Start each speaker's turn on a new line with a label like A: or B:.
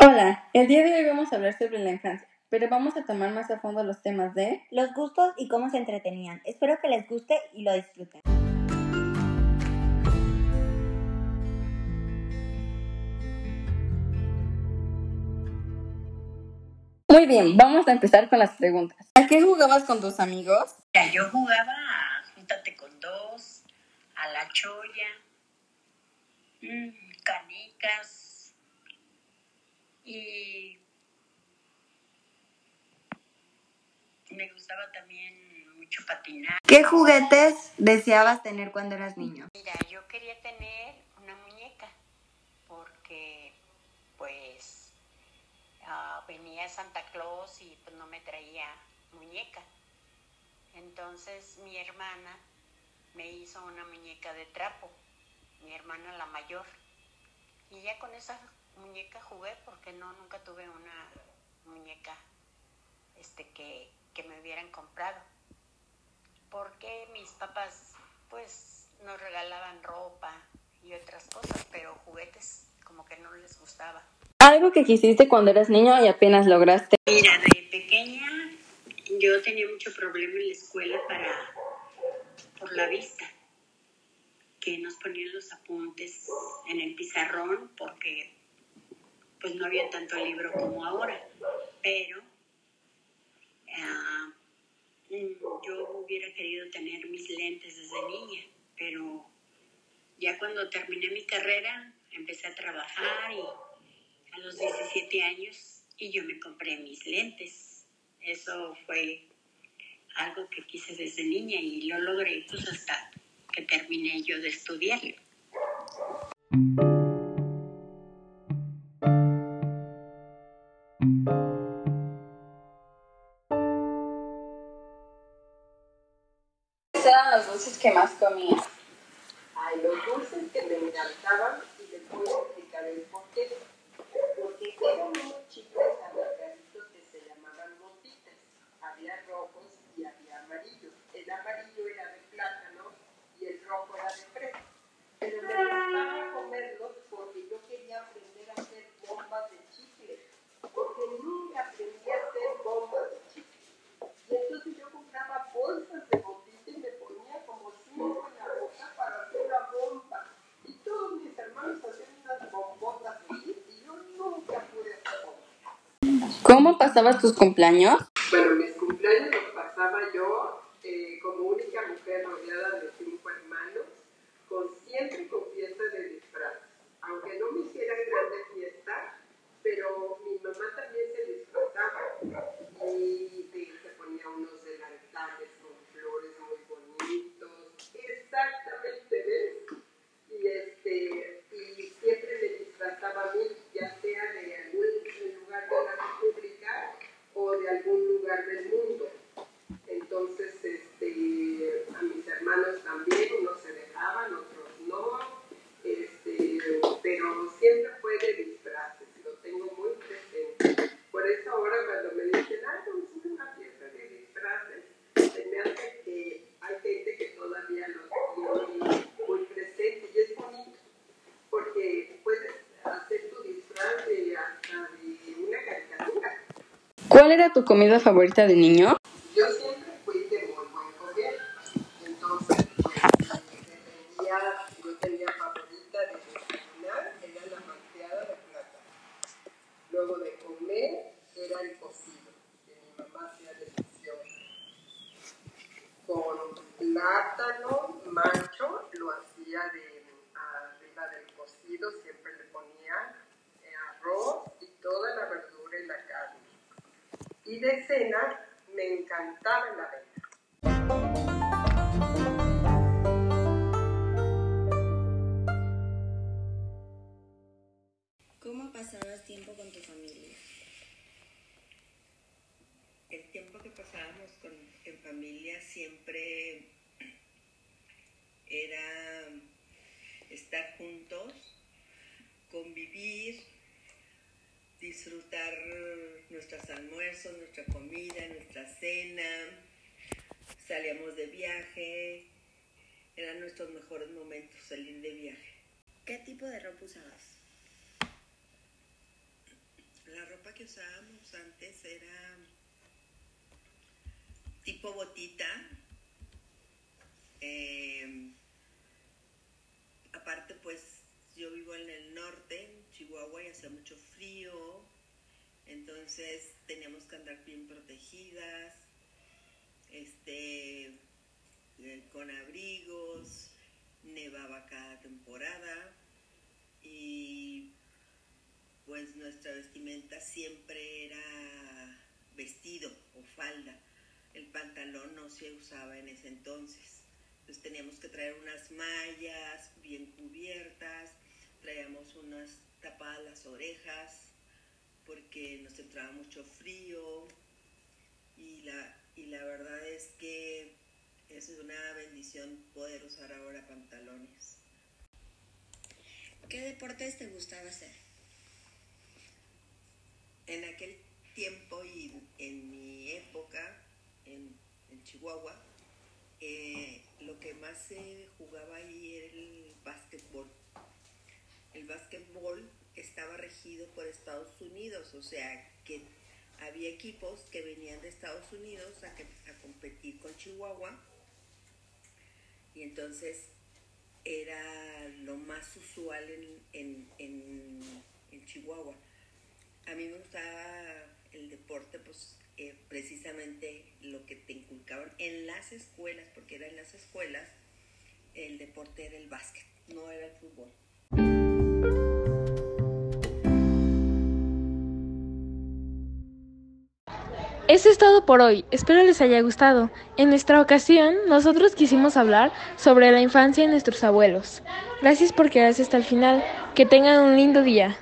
A: Hola, el día de hoy vamos a hablar sobre la infancia, pero vamos a tomar más a fondo los temas de
B: los gustos y cómo se entretenían. Espero que les guste y lo disfruten.
A: Muy bien, vamos a empezar con las preguntas. ¿A qué jugabas con tus amigos?
C: Ya, yo jugaba a Júntate con dos, a la choya, mm, canicas y me gustaba también mucho patinar.
B: ¿Qué juguetes deseabas tener cuando eras niño?
C: Mira, yo quería tener una muñeca porque pues ah, venía Santa Claus y pues no me traía muñeca. Entonces mi hermana me hizo una muñeca de trapo, mi hermana la mayor. Y ya con esa muñeca jugué porque no, nunca tuve una muñeca este, que, que me hubieran comprado. Porque mis papás pues nos regalaban ropa y otras cosas, pero juguetes como que no les gustaba.
A: Algo que quisiste cuando eras niño y apenas lograste.
C: Mira, de pequeña yo tenía mucho problema en la escuela para por la vista, que nos ponían los apuntes en el pizarrón porque pues no había tanto libro como ahora, pero ah, yo hubiera querido tener mis lentes desde niña, pero ya cuando terminé mi carrera empecé a trabajar y a los 17 años y yo me compré mis lentes. Eso fue algo que quise desde niña y lo logré pues hasta que terminé yo de estudiarlo.
A: Más comías?
D: Ay, los dulces que me encantaban y les voy a explicar el por qué. Porque eran unos chicles alargaditos que se llamaban motitas. Había rojos y había amarillos. El amarillo era de plátano y el rojo era de fresa. Pero me gustaba comerlos porque yo quería aprender a hacer bombas de chicles. Porque nunca aprendí a hacer bombas de chicles. Y entonces yo compraba bolsas de bombita y me ponía como cinco en la boca para hacer una bomba. Y todos mis hermanos hacían unas bombotas así y yo nunca pude hacer bombas.
A: ¿Cómo pasabas tus cumpleaños?
D: Bueno, mis cumpleaños los pasaba yo eh, como única mujer rodeada de cinco hermanos, con siempre con fiesta de disfraz. Aunque no me hicieran grande fiesta, pero mi mamá también se disfrazaba y de- se ponía unos delantales con flores muy bonitos, exactamente, ¿ves? Y, este, y siempre me disfrazaba a mí, ya sea de algún lugar de la República o de algún lugar del mundo. Entonces, este, a mis hermanos también, unos se dejaban, otros no, este, pero siempre fue de disfraces, lo tengo muy presente. Por eso ahora cuando me dicen, ah, vamos a hacer una fiesta de disfraces, se me hace que hay gente que todavía lo tiene muy presente y es bonito, porque puedes hacer tu disfraz de hasta de una caricatura.
A: ¿Cuál era tu comida favorita de niño?
D: Yo siempre fui de muy buen comer, entonces pues, tenía, yo tenía favorita de desayunar, era la malteada de plátano. Luego de comer era el cocido, que mi mamá hacía delicioso. Con plátano macho lo hacía de arriba del cocido, siempre le ponía eh, arroz y toda la verdura y la carne. Y de cena me encantaba la avena.
B: ¿Cómo pasabas tiempo con tu familia?
E: el tiempo que pasábamos con, en familia siempre era estar juntos, convivir, disfrutar nuestros almuerzos, nuestra comida, nuestra cena, salíamos de viaje, eran nuestros mejores momentos salir de viaje.
B: ¿Qué tipo de ropa usabas?
E: ropa que usábamos antes era tipo botita. Eh, aparte, pues yo vivo en el norte, en Chihuahua, y hacía mucho frío. Entonces teníamos que andar bien protegidas, este, eh, con abrigos, nevaba cada temporada y pues nuestra vestimenta siempre era vestido o falda. El pantalón no se usaba en ese entonces. Entonces teníamos que traer unas mallas bien cubiertas, traíamos unas tapadas las orejas porque nos entraba mucho frío y la, y la verdad es que es una bendición poder usar ahora pantalones.
F: ¿Qué deportes te gustaba hacer?
E: En aquel tiempo y en mi época, en, en Chihuahua, eh, lo que más se jugaba ahí era el básquetbol. El básquetbol estaba regido por Estados Unidos, o sea que había equipos que venían de Estados Unidos a, que, a competir con Chihuahua y entonces era lo más usual en, en, en, en Chihuahua. A mí me gustaba el deporte, pues eh, precisamente lo que te inculcaban en las escuelas, porque era en las escuelas, el deporte era el básquet, no era el fútbol.
G: Eso es todo por hoy, espero les haya gustado. En nuestra ocasión, nosotros quisimos hablar sobre la infancia de nuestros abuelos. Gracias por quedarse hasta el final, que tengan un lindo día.